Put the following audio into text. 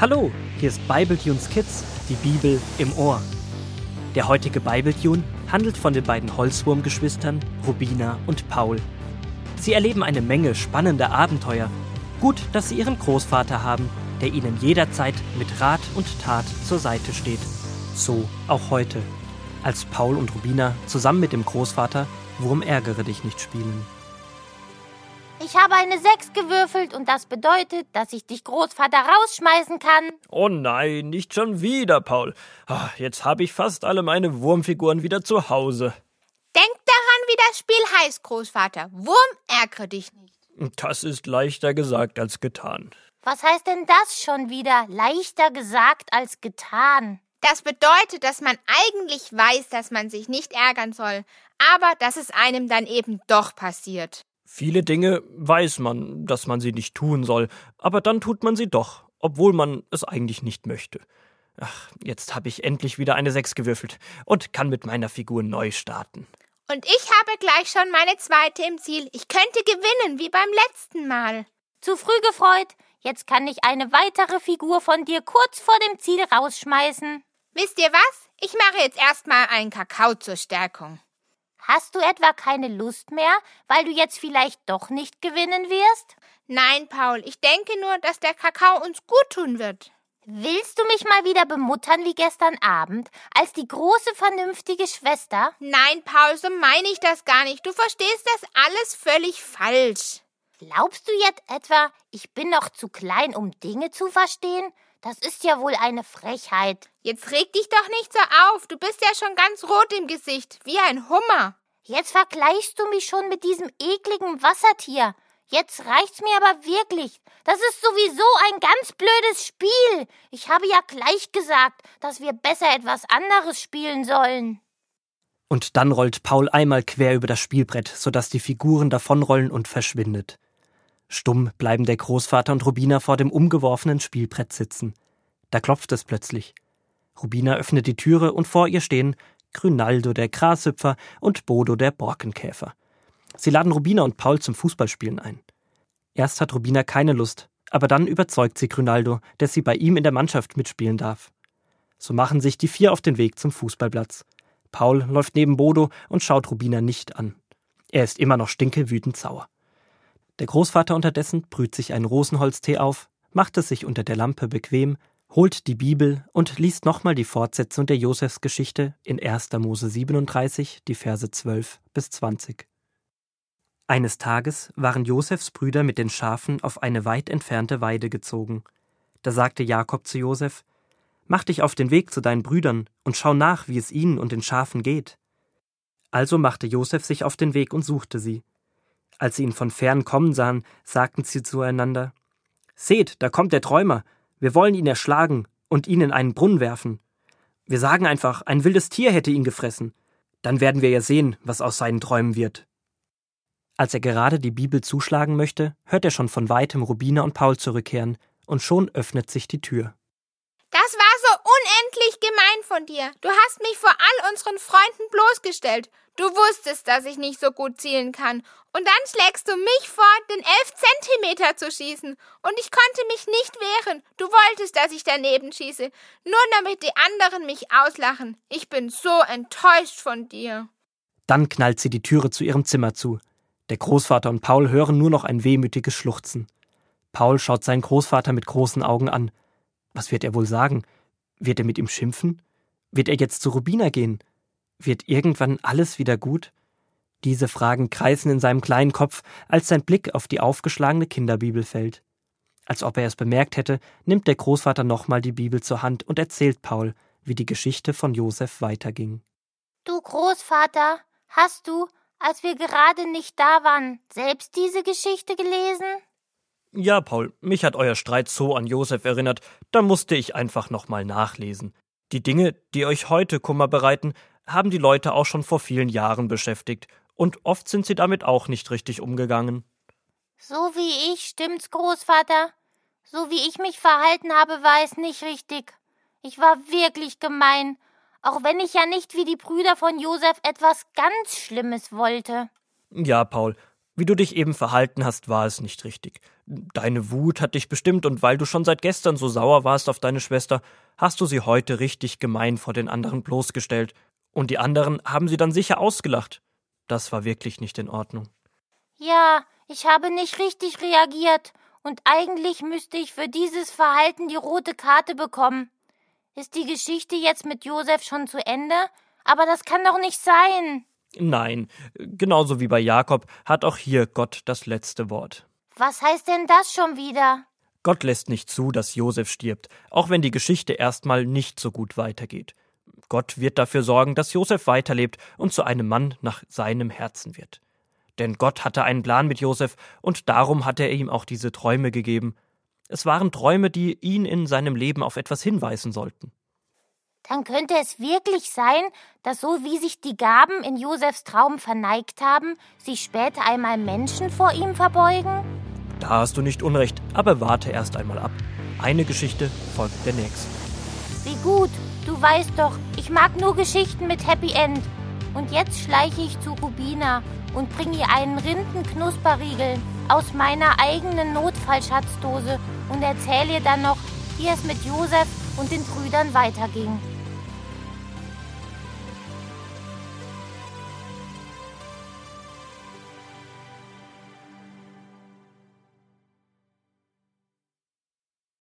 Hallo, hier ist Bibletunes Kids, die Bibel im Ohr. Der heutige Bibletune handelt von den beiden Holzwurmgeschwistern Rubina und Paul. Sie erleben eine Menge spannender Abenteuer. Gut, dass sie ihren Großvater haben, der ihnen jederzeit mit Rat und Tat zur Seite steht. So auch heute, als Paul und Rubina zusammen mit dem Großvater Wurm ärgere dich nicht spielen. Ich habe eine Sechs gewürfelt und das bedeutet, dass ich dich Großvater rausschmeißen kann. Oh nein, nicht schon wieder, Paul. Ah, Jetzt habe ich fast alle meine Wurmfiguren wieder zu Hause. Denk daran, wie das Spiel heißt, Großvater. Wurm ärgere dich nicht. Das ist leichter gesagt als getan. Was heißt denn das schon wieder? Leichter gesagt als getan. Das bedeutet, dass man eigentlich weiß, dass man sich nicht ärgern soll, aber dass es einem dann eben doch passiert. Viele Dinge weiß man, dass man sie nicht tun soll, aber dann tut man sie doch, obwohl man es eigentlich nicht möchte. Ach, jetzt habe ich endlich wieder eine Sechs gewürfelt und kann mit meiner Figur neu starten. Und ich habe gleich schon meine zweite im Ziel. Ich könnte gewinnen, wie beim letzten Mal. Zu früh gefreut. Jetzt kann ich eine weitere Figur von dir kurz vor dem Ziel rausschmeißen. Wisst ihr was? Ich mache jetzt erstmal einen Kakao zur Stärkung. Hast du etwa keine Lust mehr, weil du jetzt vielleicht doch nicht gewinnen wirst? Nein, Paul, ich denke nur, dass der Kakao uns gut tun wird. Willst du mich mal wieder bemuttern wie gestern Abend, als die große vernünftige Schwester? Nein, Paul, so meine ich das gar nicht. Du verstehst das alles völlig falsch. Glaubst du jetzt etwa, ich bin noch zu klein, um Dinge zu verstehen? Das ist ja wohl eine Frechheit. Jetzt reg dich doch nicht so auf. Du bist ja schon ganz rot im Gesicht, wie ein Hummer. Jetzt vergleichst du mich schon mit diesem ekligen Wassertier. Jetzt reicht's mir aber wirklich. Das ist sowieso ein ganz blödes Spiel. Ich habe ja gleich gesagt, dass wir besser etwas anderes spielen sollen. Und dann rollt Paul einmal quer über das Spielbrett, sodass die Figuren davonrollen und verschwindet. Stumm bleiben der Großvater und Rubina vor dem umgeworfenen Spielbrett sitzen. Da klopft es plötzlich. Rubina öffnet die Türe und vor ihr stehen Grünaldo der Grashüpfer und Bodo der Borkenkäfer. Sie laden Rubina und Paul zum Fußballspielen ein. Erst hat Rubina keine Lust, aber dann überzeugt sie Grünaldo, dass sie bei ihm in der Mannschaft mitspielen darf. So machen sich die vier auf den Weg zum Fußballplatz. Paul läuft neben Bodo und schaut Rubina nicht an. Er ist immer noch stinkewütend sauer. Der Großvater unterdessen brüht sich einen Rosenholztee auf, macht es sich unter der Lampe bequem, holt die Bibel und liest nochmal die Fortsetzung der Josefsgeschichte in 1. Mose 37, die Verse 12 bis 20. Eines Tages waren Josefs Brüder mit den Schafen auf eine weit entfernte Weide gezogen. Da sagte Jakob zu Josef: Mach dich auf den Weg zu deinen Brüdern und schau nach, wie es ihnen und den Schafen geht. Also machte Josef sich auf den Weg und suchte sie. Als sie ihn von fern kommen sahen, sagten sie zueinander: Seht, da kommt der Träumer, wir wollen ihn erschlagen und ihn in einen Brunnen werfen. Wir sagen einfach, ein wildes Tier hätte ihn gefressen. Dann werden wir ja sehen, was aus seinen Träumen wird. Als er gerade die Bibel zuschlagen möchte, hört er schon von weitem Rubina und Paul zurückkehren, und schon öffnet sich die Tür. Das war gemein von dir. Du hast mich vor all unseren Freunden bloßgestellt. Du wusstest, dass ich nicht so gut zielen kann. Und dann schlägst du mich vor, den elf Zentimeter zu schießen. Und ich konnte mich nicht wehren. Du wolltest, dass ich daneben schieße. Nur damit die anderen mich auslachen. Ich bin so enttäuscht von dir. Dann knallt sie die Türe zu ihrem Zimmer zu. Der Großvater und Paul hören nur noch ein wehmütiges Schluchzen. Paul schaut seinen Großvater mit großen Augen an. Was wird er wohl sagen? Wird er mit ihm schimpfen? Wird er jetzt zu Rubina gehen? Wird irgendwann alles wieder gut? Diese Fragen kreisen in seinem kleinen Kopf, als sein Blick auf die aufgeschlagene Kinderbibel fällt. Als ob er es bemerkt hätte, nimmt der Großvater nochmal die Bibel zur Hand und erzählt Paul, wie die Geschichte von Josef weiterging. Du Großvater, hast du, als wir gerade nicht da waren, selbst diese Geschichte gelesen? Ja, Paul, mich hat euer Streit so an Josef erinnert, da musste ich einfach nochmal nachlesen. Die Dinge, die euch heute Kummer bereiten, haben die Leute auch schon vor vielen Jahren beschäftigt, und oft sind sie damit auch nicht richtig umgegangen. So wie ich, stimmt's, Großvater? So wie ich mich verhalten habe, war es nicht richtig. Ich war wirklich gemein, auch wenn ich ja nicht wie die Brüder von Josef etwas ganz Schlimmes wollte. Ja, Paul, Wie du dich eben verhalten hast, war es nicht richtig. Deine Wut hat dich bestimmt, und weil du schon seit gestern so sauer warst auf deine Schwester, hast du sie heute richtig gemein vor den anderen bloßgestellt. Und die anderen haben sie dann sicher ausgelacht. Das war wirklich nicht in Ordnung. Ja, ich habe nicht richtig reagiert, und eigentlich müsste ich für dieses Verhalten die rote Karte bekommen. Ist die Geschichte jetzt mit Josef schon zu Ende? Aber das kann doch nicht sein. Nein, genauso wie bei Jakob hat auch hier Gott das letzte Wort. Was heißt denn das schon wieder? Gott lässt nicht zu, dass Josef stirbt, auch wenn die Geschichte erstmal nicht so gut weitergeht. Gott wird dafür sorgen, dass Josef weiterlebt und zu einem Mann nach seinem Herzen wird. Denn Gott hatte einen Plan mit Josef und darum hat er ihm auch diese Träume gegeben. Es waren Träume, die ihn in seinem Leben auf etwas hinweisen sollten. Dann könnte es wirklich sein, dass so wie sich die Gaben in Josefs Traum verneigt haben, sich später einmal Menschen vor ihm verbeugen? Da hast du nicht Unrecht, aber warte erst einmal ab. Eine Geschichte folgt der nächsten. Wie gut, du weißt doch, ich mag nur Geschichten mit Happy End. Und jetzt schleiche ich zu Rubina und bringe ihr einen Rindenknusperriegel aus meiner eigenen Notfallschatzdose und erzähle ihr dann noch, wie es mit Josef und den Brüdern weiterging.